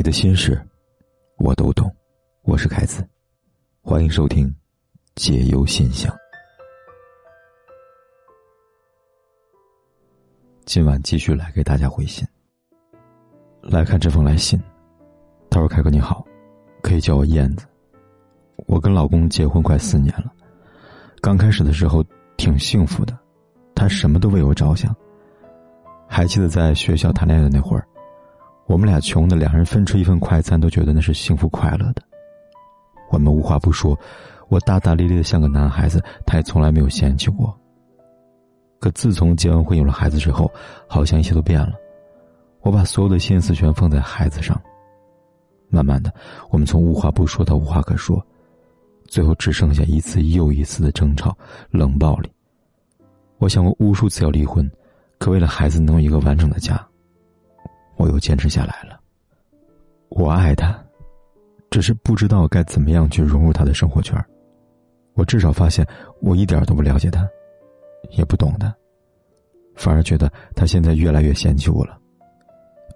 你的心事，我都懂。我是凯子，欢迎收听《解忧信箱》。今晚继续来给大家回信。来看这封来信，他说：“凯哥你好，可以叫我燕子。我跟老公结婚快四年了，刚开始的时候挺幸福的，他什么都为我着想。还记得在学校谈恋爱的那会儿。”我们俩穷的，两人分吃一份快餐都觉得那是幸福快乐的。我们无话不说，我大大咧咧的像个男孩子，他也从来没有嫌弃过。可自从结完婚有了孩子之后，好像一切都变了。我把所有的心思全放在孩子上。慢慢的，我们从无话不说到无话可说，最后只剩下一次又一次的争吵、冷暴力。我想过无数次要离婚，可为了孩子能有一个完整的家。我又坚持下来了。我爱他，只是不知道该怎么样去融入他的生活圈。我至少发现，我一点都不了解他，也不懂他，反而觉得他现在越来越嫌弃我了。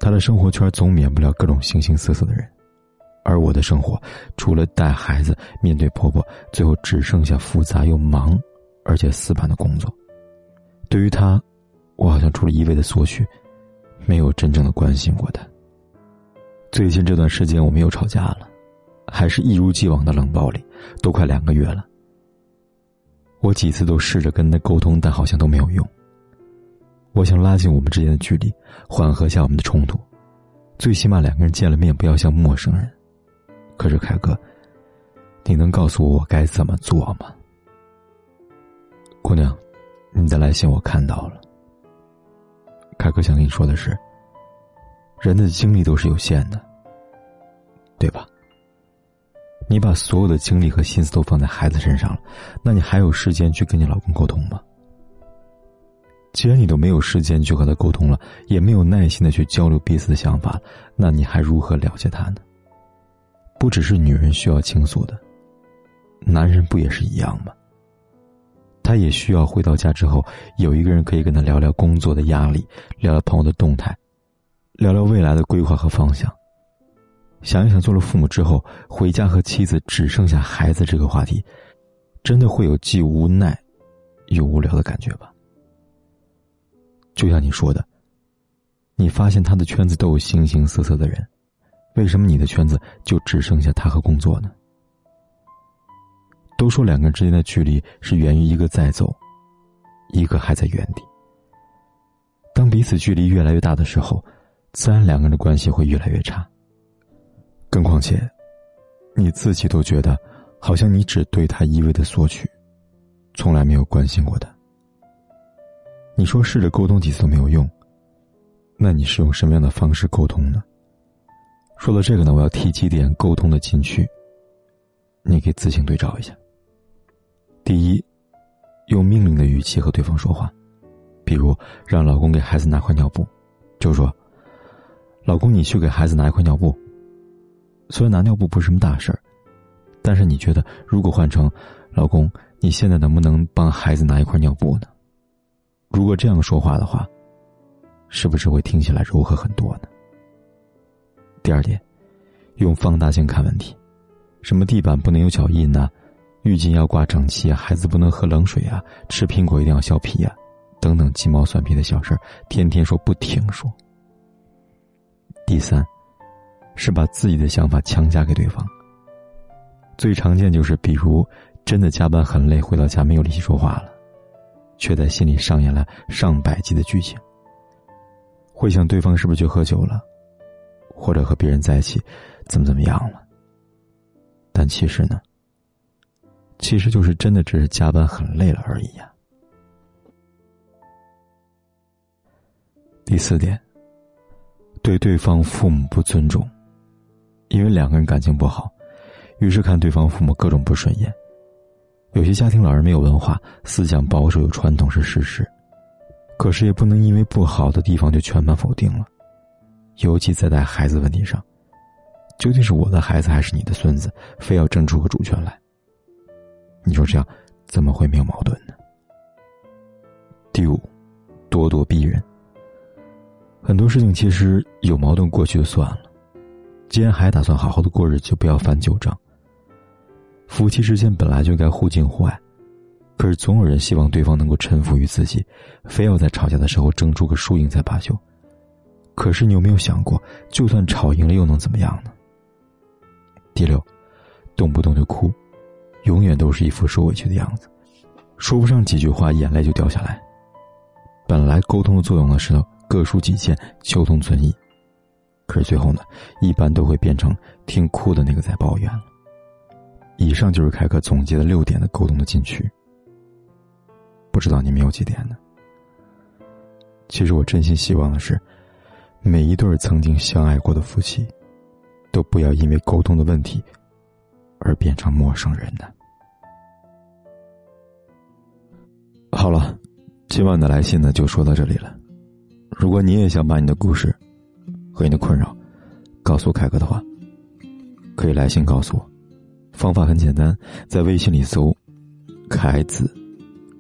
他的生活圈总免不了各种形形色色的人，而我的生活除了带孩子、面对婆婆，最后只剩下复杂又忙，而且死板的工作。对于他，我好像除了一味的索取。没有真正的关心过他。最近这段时间我们又吵架了，还是一如既往的冷暴力，都快两个月了。我几次都试着跟他沟通，但好像都没有用。我想拉近我们之间的距离，缓和下我们的冲突，最起码两个人见了面不要像陌生人。可是凯哥，你能告诉我我该怎么做吗？姑娘，你的来信我看到了。凯哥想跟你说的是，人的精力都是有限的，对吧？你把所有的精力和心思都放在孩子身上了，那你还有时间去跟你老公沟通吗？既然你都没有时间去和他沟通了，也没有耐心的去交流彼此的想法，那你还如何了解他呢？不只是女人需要倾诉的，男人不也是一样吗？他也需要回到家之后有一个人可以跟他聊聊工作的压力，聊聊朋友的动态，聊聊未来的规划和方向。想一想，做了父母之后，回家和妻子只剩下孩子这个话题，真的会有既无奈又无聊的感觉吧？就像你说的，你发现他的圈子都有形形色色的人，为什么你的圈子就只剩下他和工作呢？都说两个人之间的距离是源于一个在走，一个还在原地。当彼此距离越来越大的时候，自然两个人的关系会越来越差。更况且，你自己都觉得，好像你只对他一味的索取，从来没有关心过他。你说试着沟通几次都没有用，那你是用什么样的方式沟通呢？说到这个呢，我要提几点沟通的禁区，你可以自行对照一下。第一，用命令的语气和对方说话，比如让老公给孩子拿块尿布，就说：“老公，你去给孩子拿一块尿布。”虽然拿尿布不是什么大事儿，但是你觉得如果换成“老公，你现在能不能帮孩子拿一块尿布呢？”如果这样说话的话，是不是会听起来柔和很多呢？第二点，用放大镜看问题，什么地板不能有脚印呢？浴巾要挂整齐，孩子不能喝冷水啊，吃苹果一定要削皮啊，等等鸡毛蒜皮的小事儿天天说不停说。第三，是把自己的想法强加给对方。最常见就是，比如真的加班很累，回到家没有力气说话了，却在心里上演了上百集的剧情。会想对方是不是去喝酒了，或者和别人在一起，怎么怎么样了？但其实呢？其实就是真的只是加班很累了而已呀。第四点，对对方父母不尊重，因为两个人感情不好，于是看对方父母各种不顺眼。有些家庭老人没有文化，思想保守有传统是事实，可是也不能因为不好的地方就全盘否定了。尤其在带孩子问题上，究竟是我的孩子还是你的孙子，非要争出个主权来？你说这样怎么会没有矛盾呢？第五，咄咄逼人。很多事情其实有矛盾过去就算了，既然还打算好好的过日子，就不要翻旧账。夫妻之间本来就该互敬互爱，可是总有人希望对方能够臣服于自己，非要在吵架的时候争出个输赢才罢休。可是你有没有想过，就算吵赢了又能怎么样呢？第六，动不动就哭，永远都是一副受委屈的样子，说不上几句话，眼泪就掉下来。本来沟通的作用呢是各抒己见，求同存异，可是最后呢，一般都会变成听哭的那个在抱怨了。以上就是凯克总结的六点的沟通的禁区。不知道你们有几点呢？其实我真心希望的是，每一对曾经相爱过的夫妻，都不要因为沟通的问题而变成陌生人呢。好了，今晚的来信呢就说到这里了。如果你也想把你的故事和你的困扰告诉凯哥的话，可以来信告诉我。方法很简单，在微信里搜“凯子”，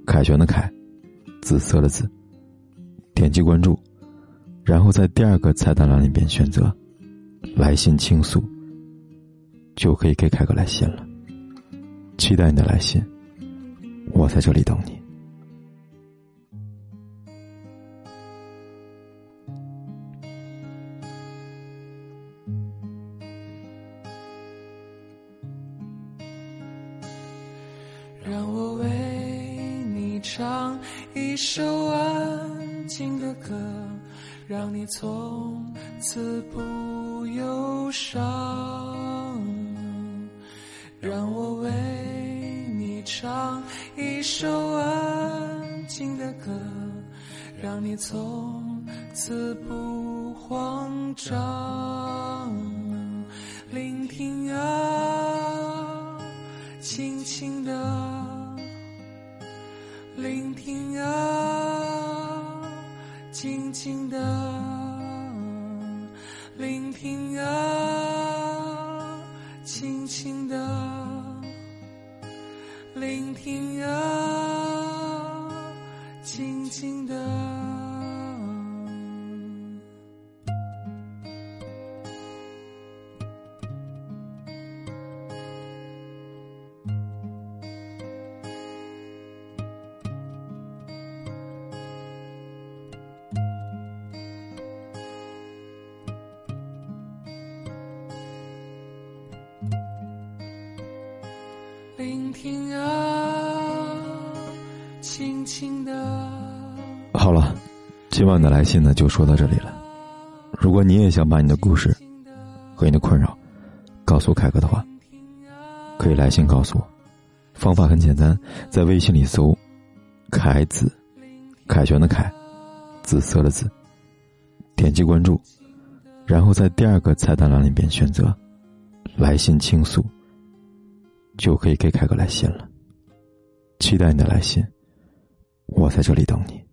凯旋的凯，紫色的紫。点击关注，然后在第二个菜单栏里边选择“来信倾诉”，就可以给凯哥来信了。期待你的来信，我在这里等你。让我为你唱一首安静的歌，让你从此不忧伤。让我为你唱一首安静的歌，让你从此不慌张。聆听啊，轻轻的。聆听啊，静静的聆听啊，轻轻聆听啊，轻轻的。聆听啊，轻轻的。好了，今晚的来信呢就说到这里了。如果你也想把你的故事和你的困扰告诉凯哥的话，可以来信告诉我。方法很简单，在微信里搜“凯子”，凯旋的凯，紫色的紫。点击关注，然后在第二个菜单栏里边选择“来信倾诉”。就可以给凯哥来信了。期待你的来信，我在这里等你。